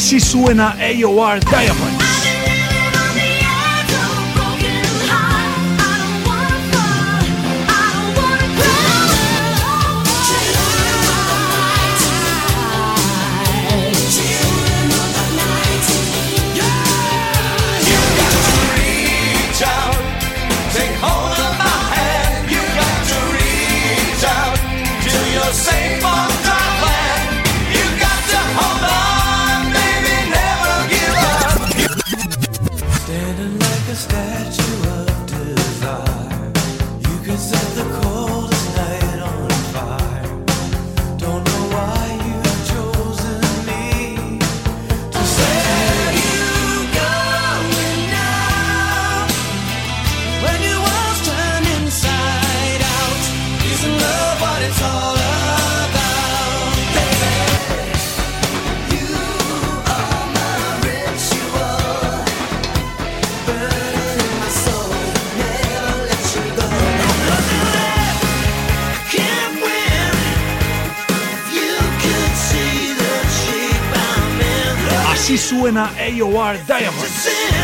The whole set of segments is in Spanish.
Así suena AOR Diamonds. Suena AOR Diamonds.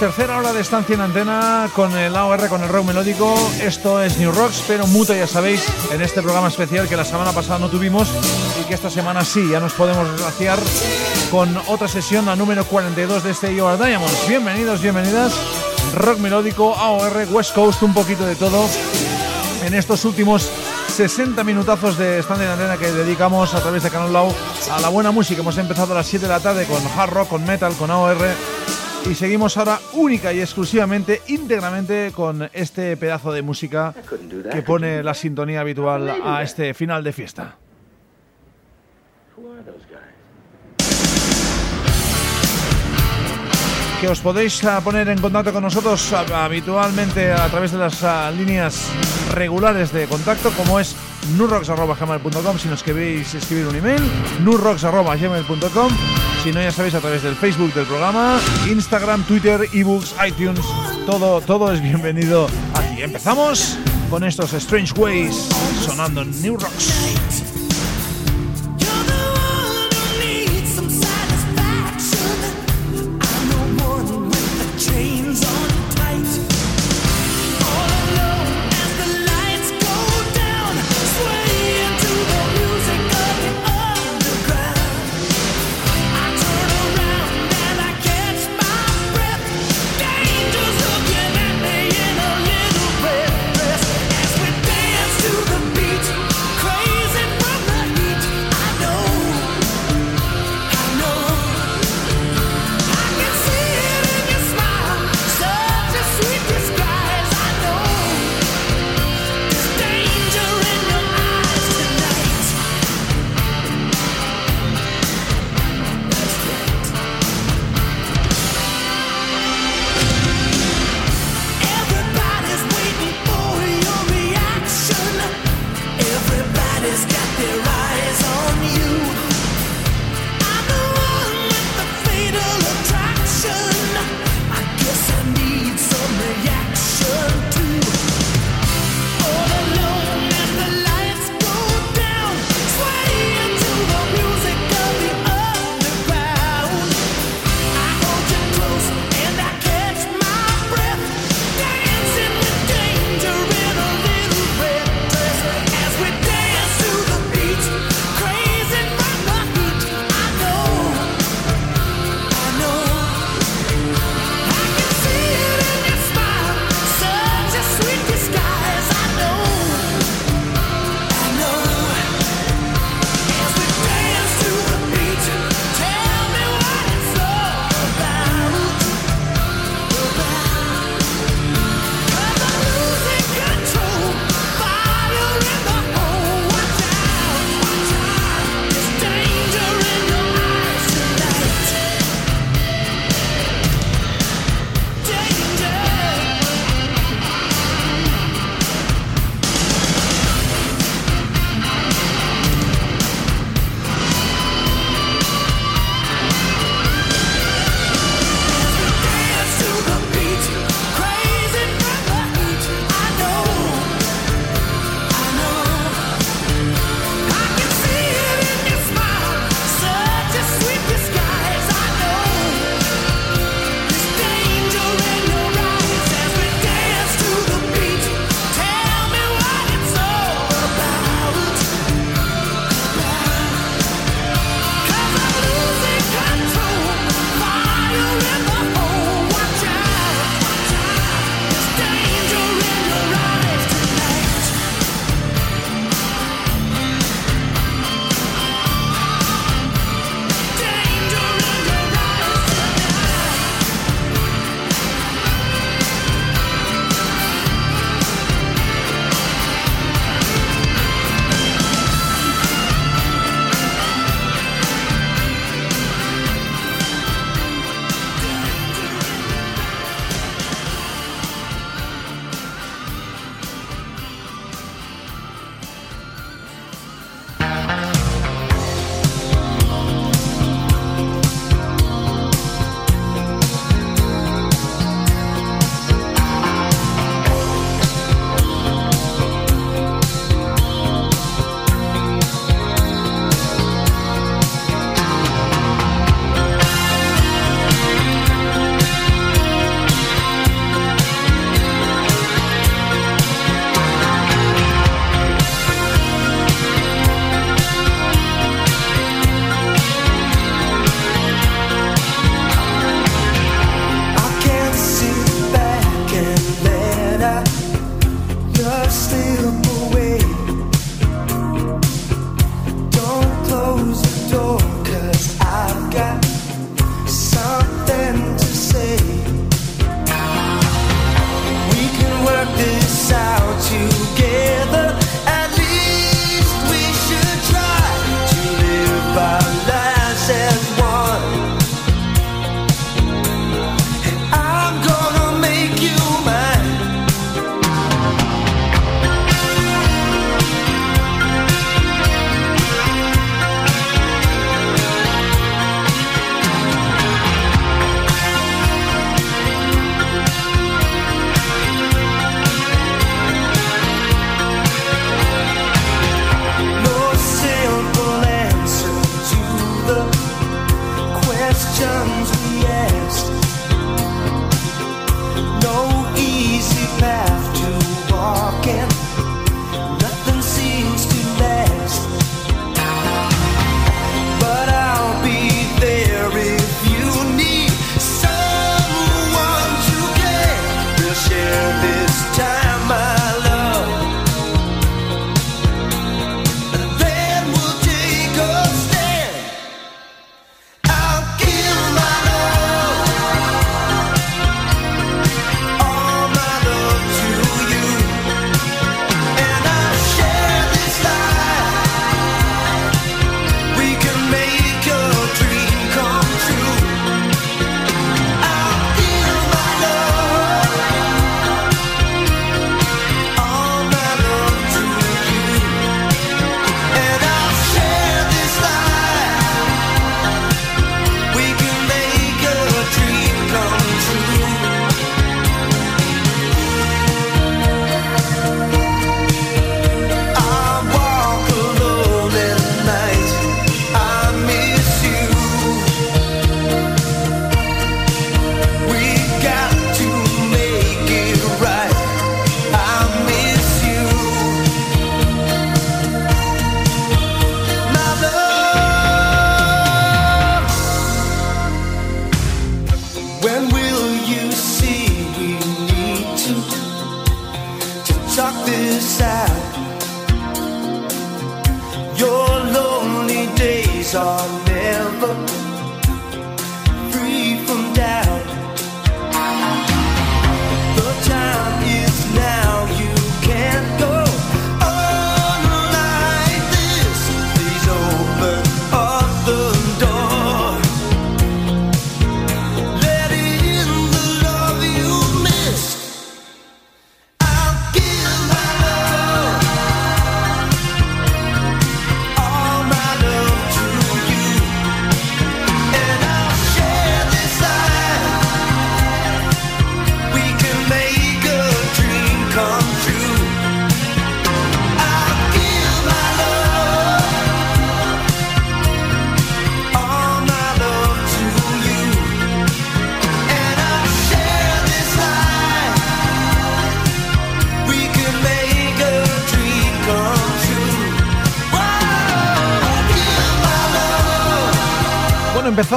Tercera hora de estancia en antena con el AOR, con el rock melódico. Esto es New Rocks, pero mutuo ya sabéis, en este programa especial que la semana pasada no tuvimos y que esta semana sí, ya nos podemos relaciar con otra sesión, la número 42 de este AOR Diamonds. Bienvenidos, bienvenidas. Rock melódico, AOR, West Coast, un poquito de todo en estos últimos 60 minutazos de stand en antena que dedicamos a través de Canal Lau a la buena música. Hemos empezado a las 7 de la tarde con hard rock, con metal, con AOR y seguimos ahora única y exclusivamente, íntegramente con este pedazo de música que pone la sintonía habitual a este final de fiesta. que os podéis ah, poner en contacto con nosotros ah, habitualmente a través de las ah, líneas regulares de contacto, como es nurrocks.gmail.com si nos queréis escribir un email, nurrocks.gmail.com si no ya sabéis a través del Facebook del programa, Instagram, Twitter, ebooks, iTunes, todo, todo es bienvenido aquí. Empezamos con estos Strange Ways sonando New Rocks.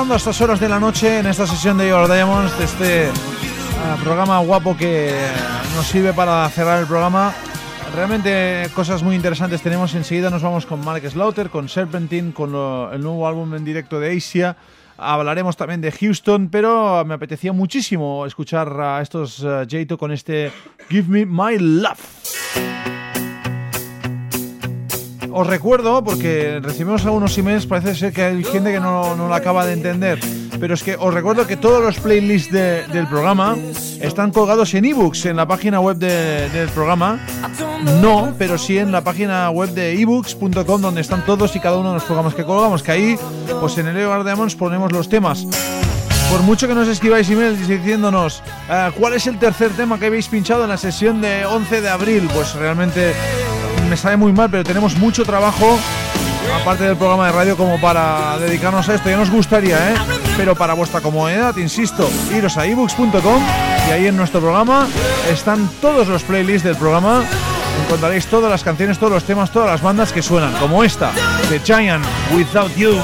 Empezando a estas horas de la noche en esta sesión de Your Diamonds, de este ah, programa guapo que nos sirve para cerrar el programa. Realmente cosas muy interesantes tenemos. Enseguida nos vamos con Mark Slaughter, con Serpentine, con el nuevo álbum en directo de Asia. Hablaremos también de Houston, pero me apetecía muchísimo escuchar a estos uh, Jato con este Give Me My Love. Os recuerdo, porque recibimos algunos emails, parece ser que hay gente que no, no lo acaba de entender, pero es que os recuerdo que todos los playlists del programa están colgados en ebooks en la página web del programa. No, pero sí en la página web de ebooks.com donde están todos y cada uno de los programas que colgamos, que ahí, pues en el Diamonds ponemos los temas. Por mucho que nos escribáis emails diciéndonos ah, cuál es el tercer tema que habéis pinchado en la sesión de 11 de abril, pues realmente me sabe muy mal, pero tenemos mucho trabajo, aparte del programa de radio, como para dedicarnos a esto. Ya nos gustaría, ¿eh? Pero para vuestra comodidad, insisto, iros a ebooks.com y ahí en nuestro programa están todos los playlists del programa. Encontraréis todas las canciones, todos los temas, todas las bandas que suenan, como esta, The Giant Without You.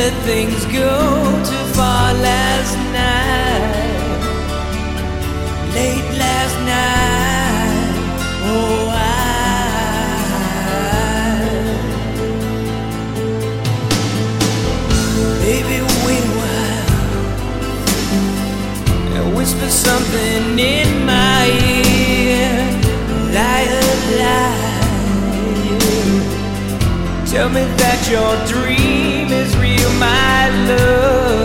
let things go too far last night. Late last night, oh I. Baby, wait a while and whisper something in. Tell me that your dream is real, my love.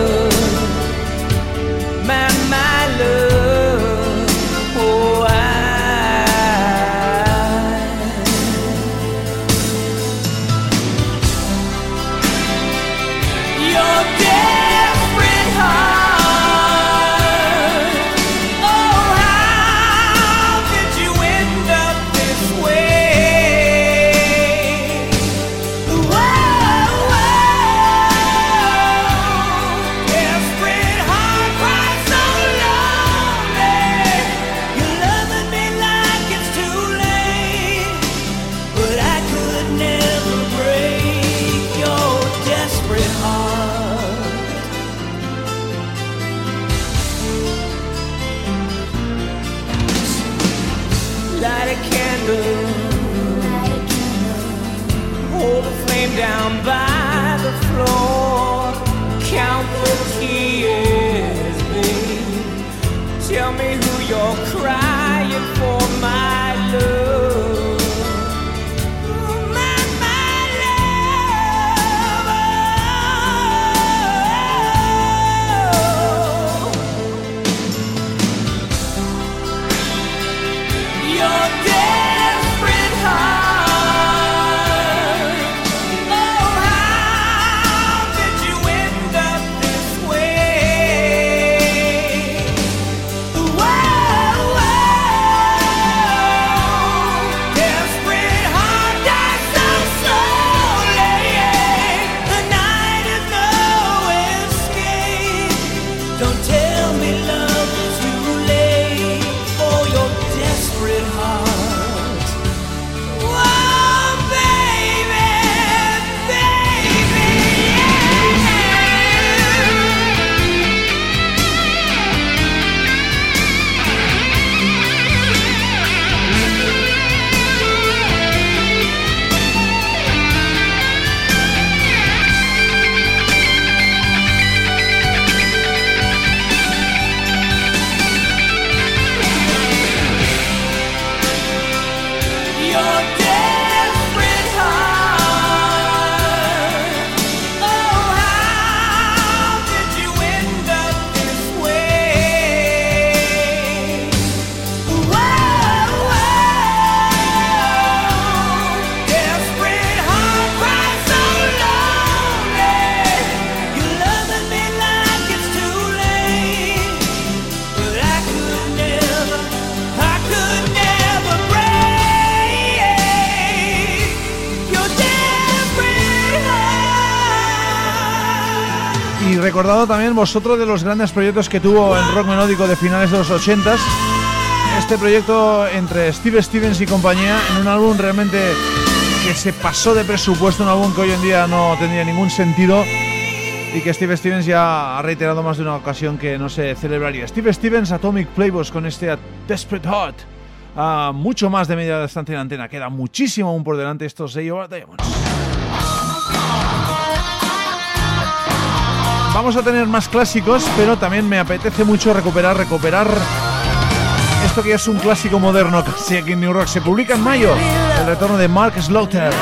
Vosotros de los grandes proyectos que tuvo en rock melódico de finales de los 80s. Este proyecto entre Steve Stevens y compañía en un álbum realmente que se pasó de presupuesto, un álbum que hoy en día no tendría ningún sentido y que Steve Stevens ya ha reiterado más de una ocasión que no se celebraría. Steve Stevens, Atomic Playboys con este Desperate Hot. a mucho más de media distancia en antena. Queda muchísimo aún por delante estos sellos Diamonds. Vamos a tener más clásicos, pero también me apetece mucho recuperar, recuperar esto que es un clásico moderno casi aquí en New Rock. Se publica en mayo el retorno de Mark Slaughter.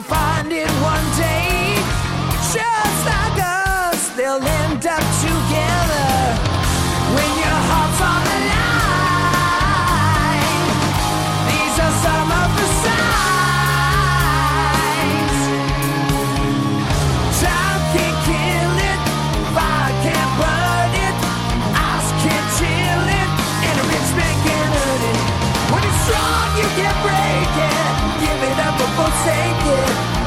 Find it one day. take it.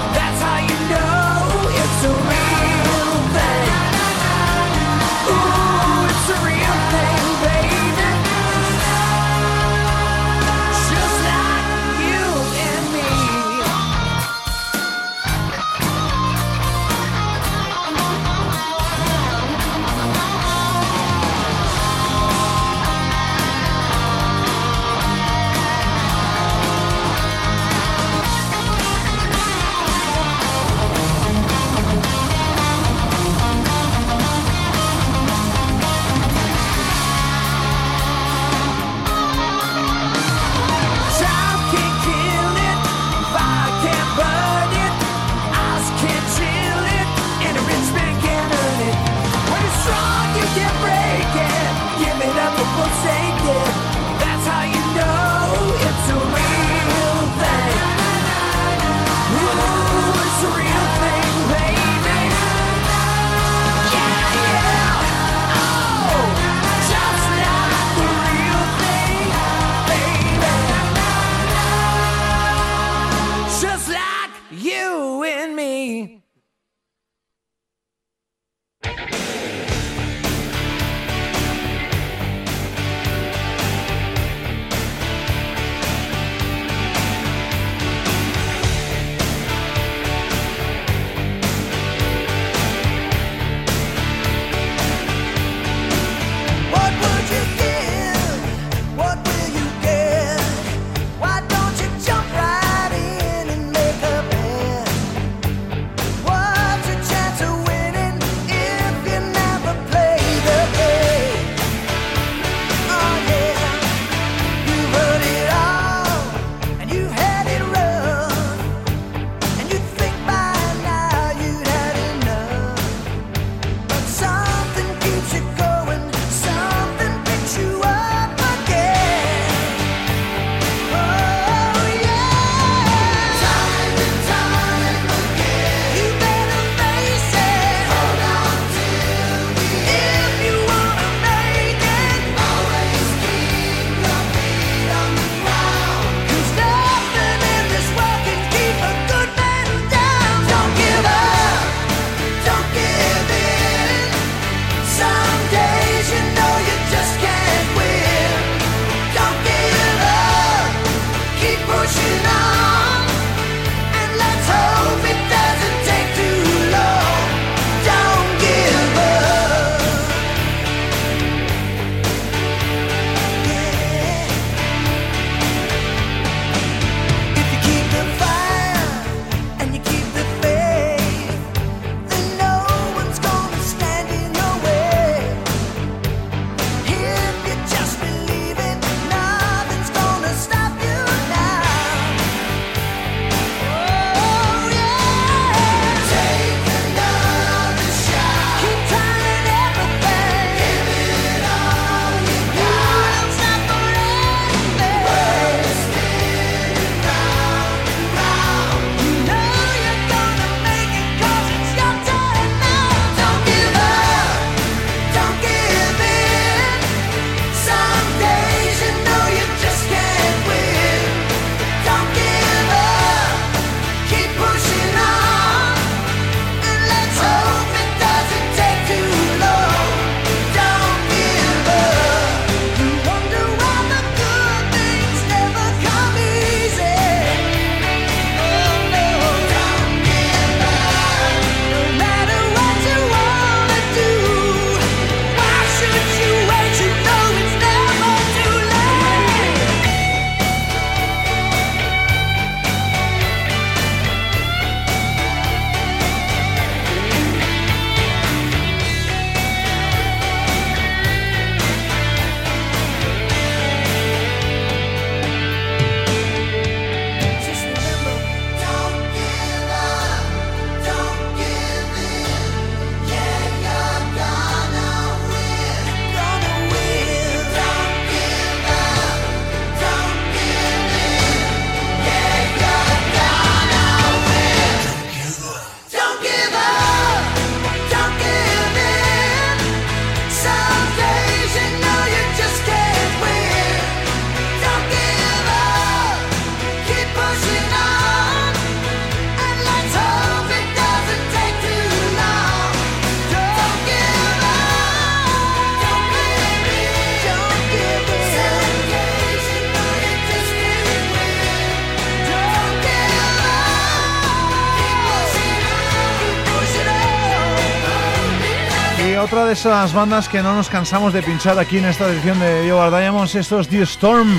De esas bandas que no nos cansamos de pinchar aquí en esta edición de Yo Diamonds, esto es The Storm,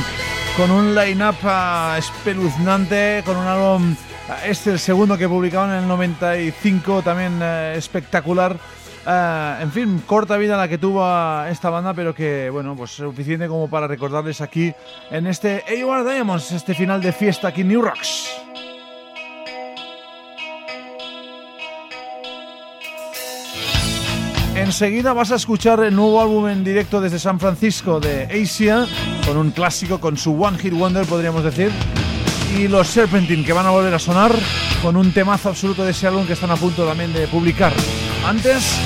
con un line-up uh, espeluznante, con un álbum, uh, este el segundo que publicaron en el 95, también uh, espectacular. en fin, corta vida la que tuvo esta banda, pero que, bueno, pues suficiente como para recordarles aquí en este AOR Diamonds, este final de fiesta aquí en New Rocks. Enseguida vas a escuchar el nuevo álbum en directo desde San Francisco de Asia, con un clásico, con su One Hit Wonder, podríamos decir. Y los Serpentine, que van a volver a sonar con un temazo absoluto de ese álbum que están a punto también de publicar. Antes,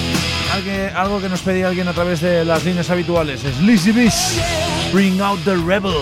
algo que nos pedía alguien a través de las líneas habituales es Lizzy Beast, Bring Out the Rebel.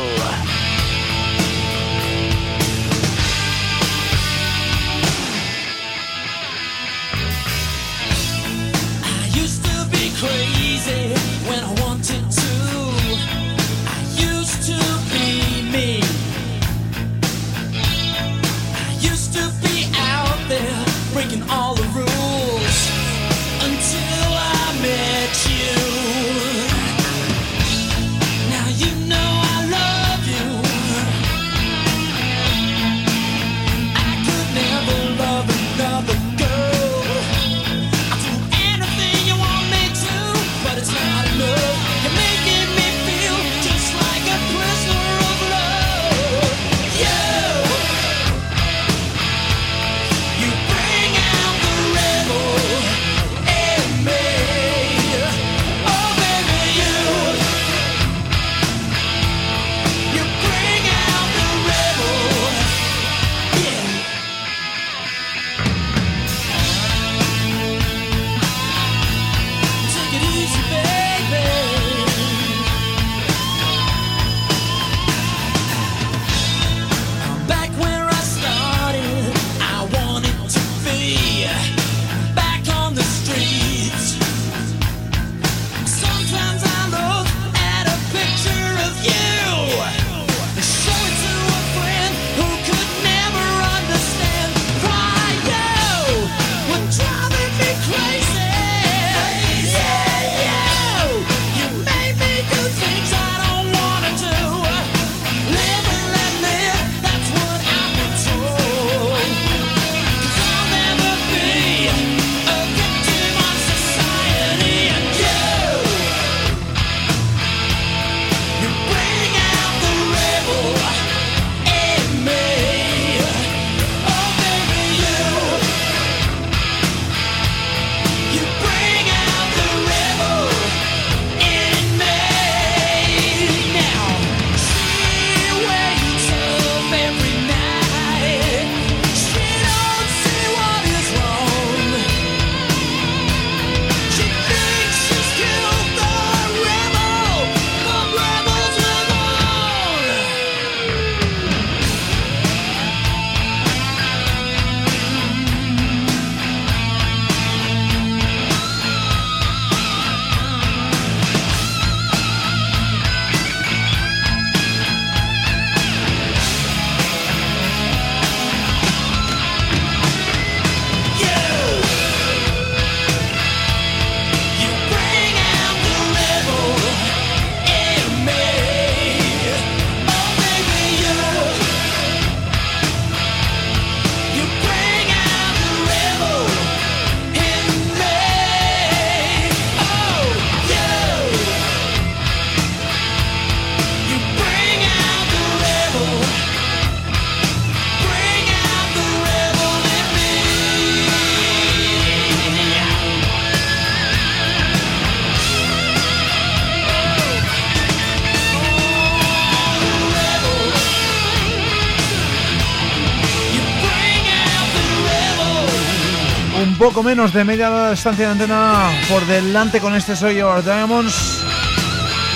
Poco menos de media distancia de antena por delante con este Soy Your Diamonds.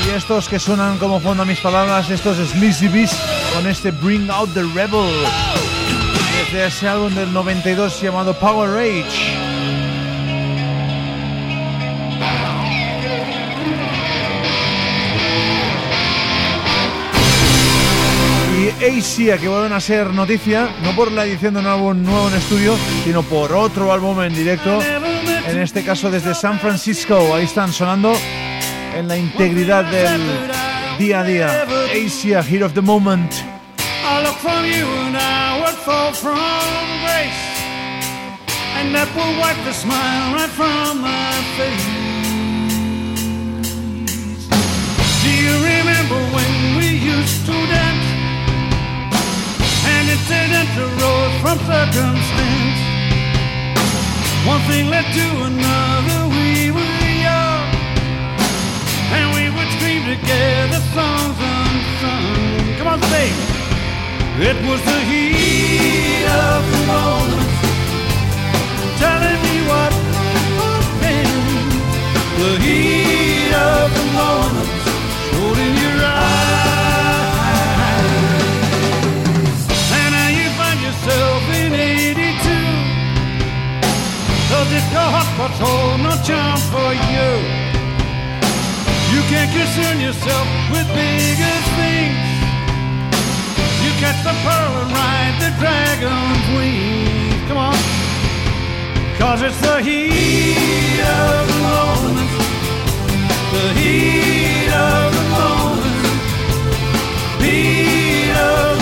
Y estos que suenan como fondo a mis palabras, estos Sleazy Beast con este Bring Out the Rebel. Desde ese álbum del 92 llamado Power Rage. Asia que vuelven a ser noticia, no por la edición de un álbum nuevo en estudio, sino por otro álbum en directo en este caso desde San Francisco. Ahí están sonando en la integridad del día a día. Asia, Here of the Moment. And that will wipe the smile right from my face. Do you remember when we used to dance? And incident arose from circumstance. One thing led to another, we were young. And we would scream together songs unsung. Come on, say it was the heat of the moment, telling me what happened. The heat of the moment, in 82. The disco hotspot's hold no charm for you. You can't concern yourself with bigger things. You catch the pearl and ride the dragon's wings. Come on. Cause it's the heat of the moment. The heat of the moment. Heat of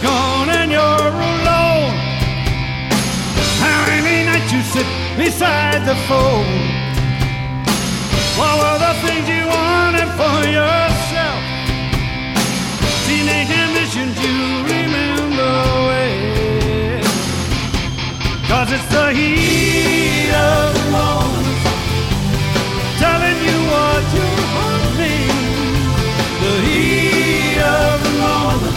your looks are gone and you're alone, how many nights you sit beside the phone? What were the things you wanted for yourself? Teenage ambitions you remember well. Cause it's the heat of the moment, telling you what you want me. The heat of the moment,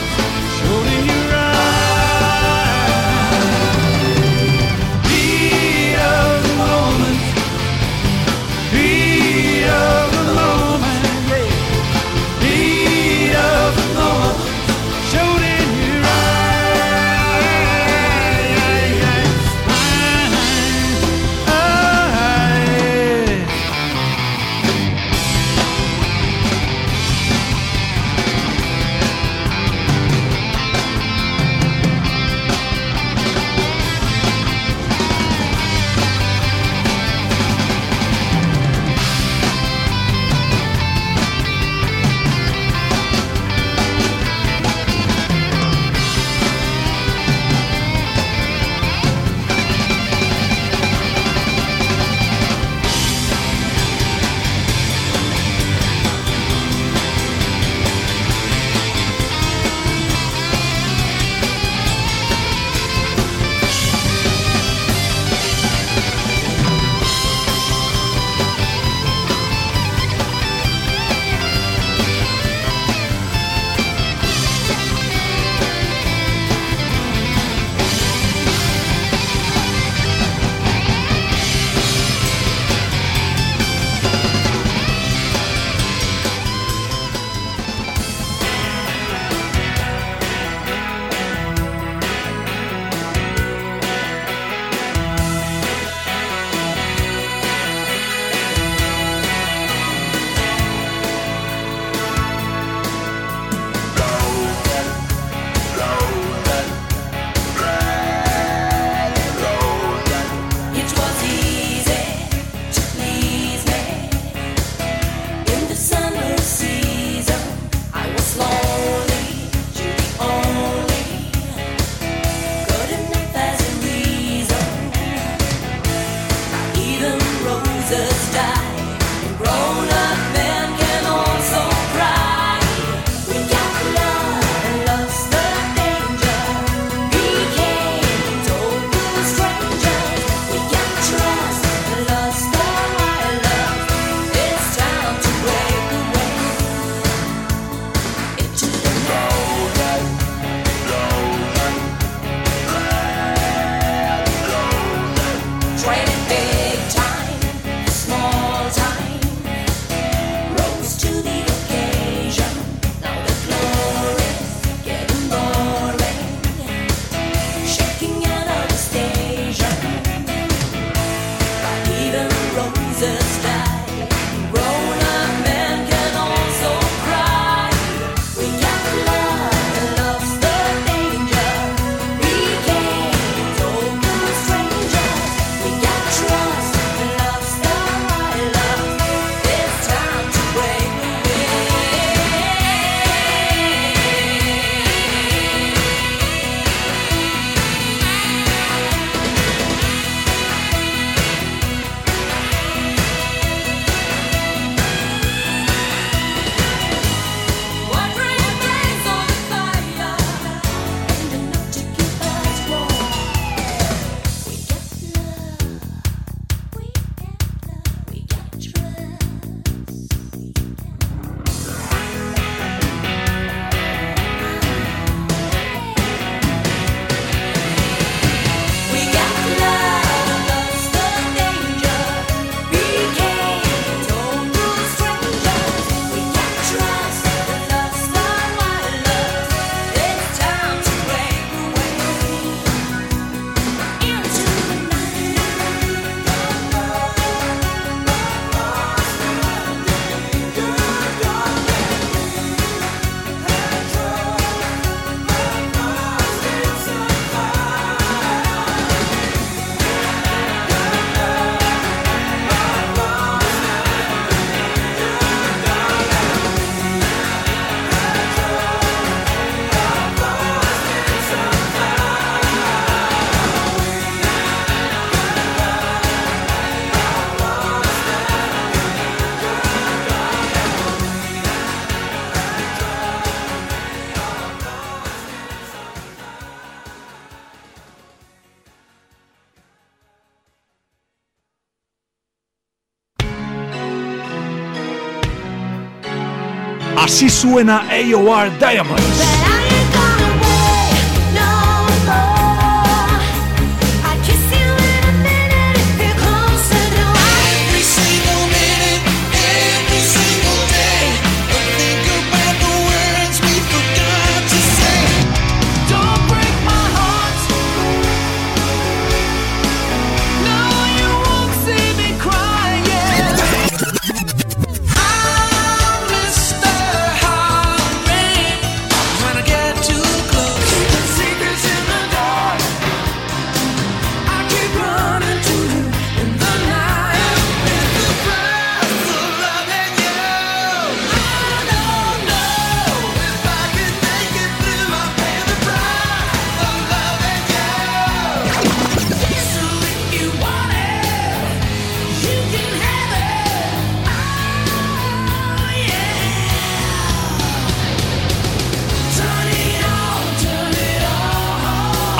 suena AOR Diamonds.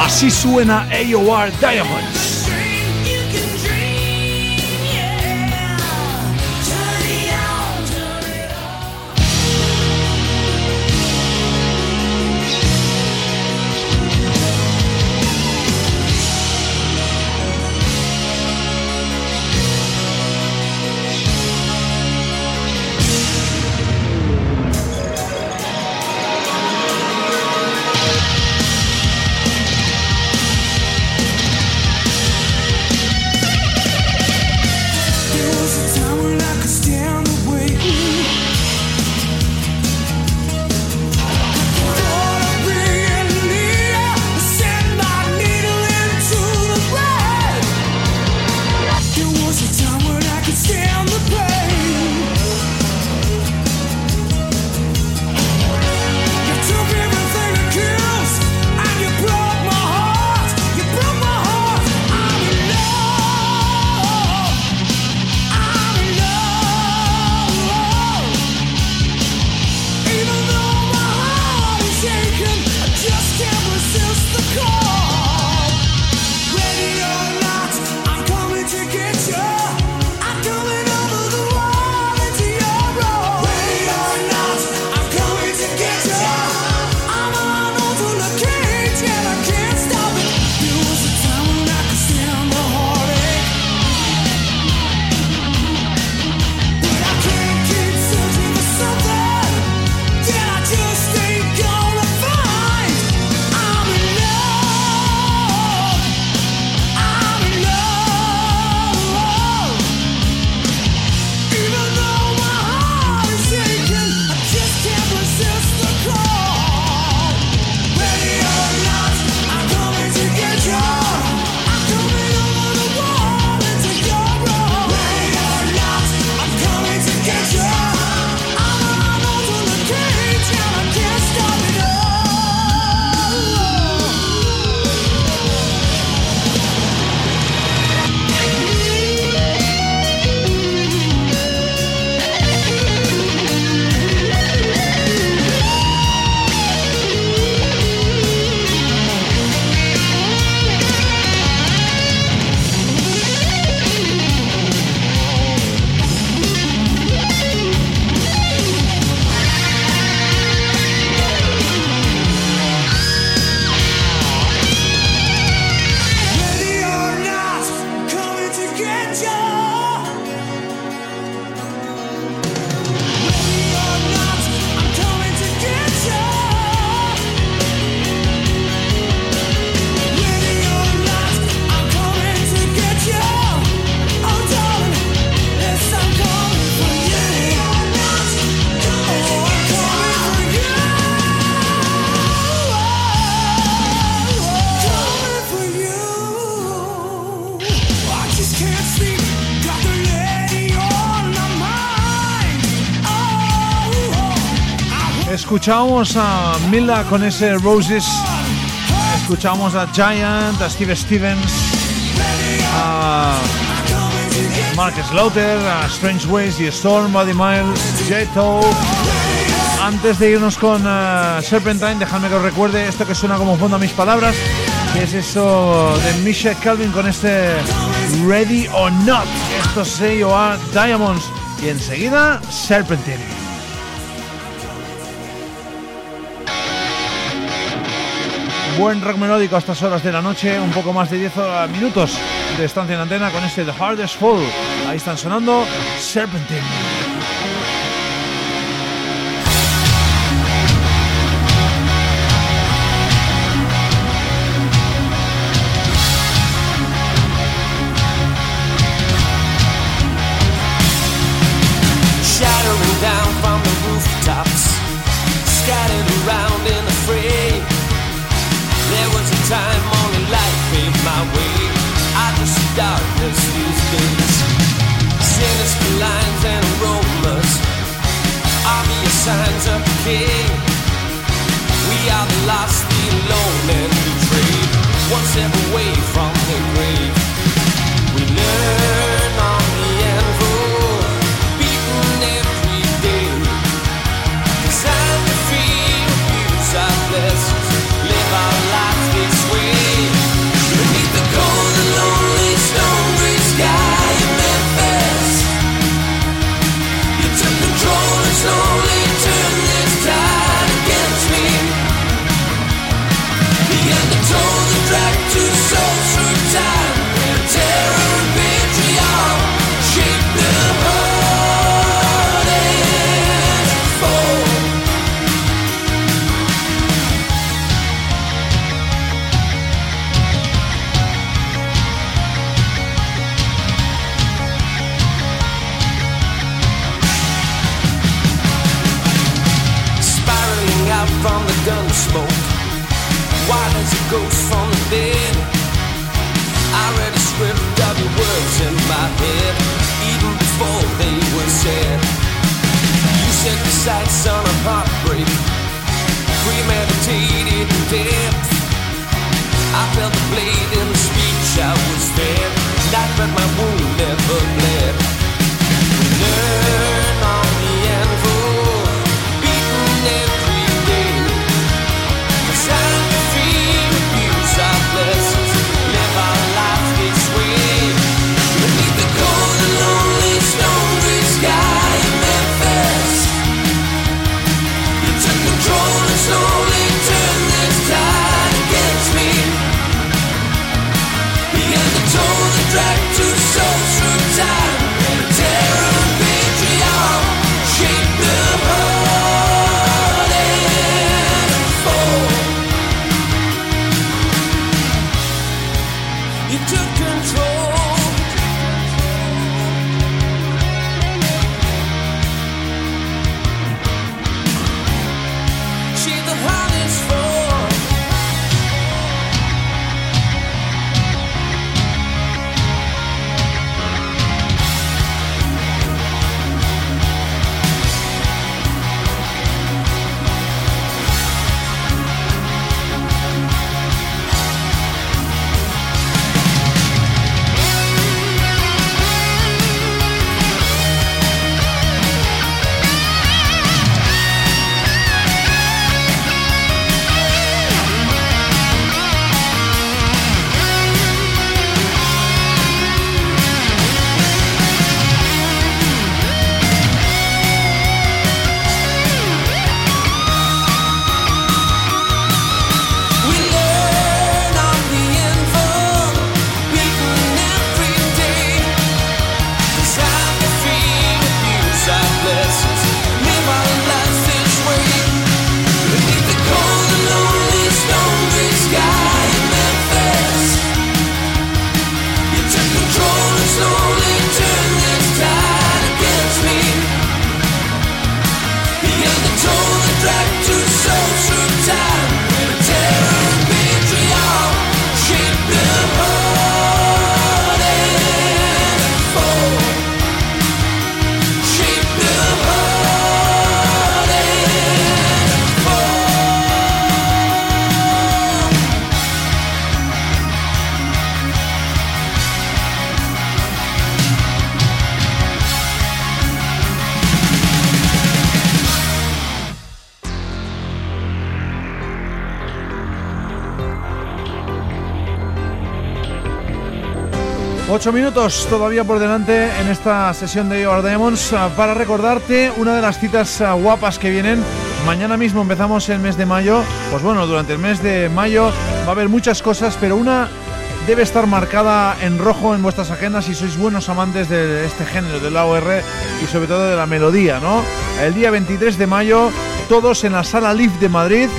Así suena AOR Diamonds. Escuchamos a Mila con ese Roses. Escuchamos a Giant, a Steve Stevens, a Mark Slaughter, a Strange Ways y Storm, Buddy Miles, Jeto. Antes de irnos con uh, Serpentine, dejadme que os recuerde esto que suena como fondo a mis palabras, que es eso de Misha Calvin con este Ready or Not. Esto es a Diamonds y enseguida Serpentine. Buen rock melódico a estas horas de la noche, un poco más de 10 minutos de estancia en antena con este The Hardest Fall. Ahí están sonando Serpentine. Ghost from the dead. I read a script of your words in my head, even before they were said. You set the sights on a heartbreak, premeditated depth. I felt the blade in the speech I was fed, not but my wound never bled. Learn 8 minutos todavía por delante en esta sesión de Your Diamonds ah, para recordarte una de las citas ah, guapas que vienen. Mañana mismo empezamos el mes de mayo. Pues bueno, durante el mes de mayo va a haber muchas cosas, pero una debe estar marcada en rojo en vuestras agendas si sois buenos amantes de este género, del AOR y sobre todo de la melodía, ¿no? El día 23 de mayo, todos en la Sala Lift de Madrid,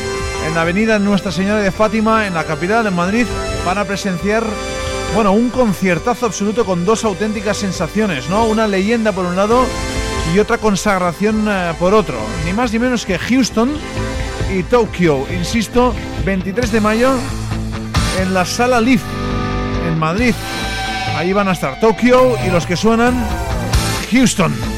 en la avenida Nuestra Señora de Fátima, en la capital, en Madrid, van a presenciar bueno, un conciertazo absoluto con dos auténticas sensaciones, ¿no? Una leyenda por un lado y otra consagración eh, por otro. Ni más ni menos que Houston y Tokyo, insisto, 23 de mayo en la Sala Live en Madrid. Ahí van a estar Tokio y los que suenan Houston.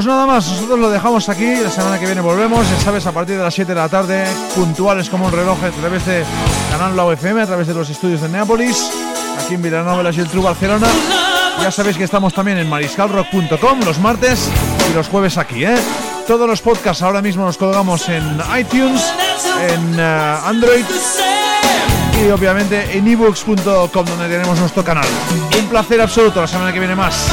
Pues nada más, nosotros lo dejamos aquí, la semana que viene volvemos, ya sabes, a partir de las 7 de la tarde, puntuales como un reloj a través de Canal La UFM, a través de los estudios de Neápolis, aquí en Vilanova y el True Barcelona. Ya sabéis que estamos también en mariscalrock.com los martes y los jueves aquí, ¿eh? Todos los podcasts ahora mismo los colgamos en iTunes, en eh, Android y obviamente en ebooks.com donde tenemos nuestro canal. Un placer absoluto, la semana que viene más.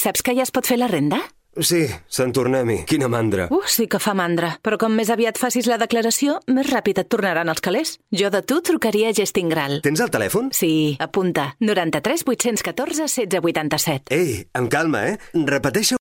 Saps que ja es pot fer la renda? Sí, Sant Tornem-hi. Quina mandra. Uh, sí que fa mandra. Però com més aviat facis la declaració, més ràpid et tornaran els calés. Jo de tu trucaria a Gestingral. Tens el telèfon? Sí, apunta. 93 814 16 87. Ei, amb calma, eh? Repeteixo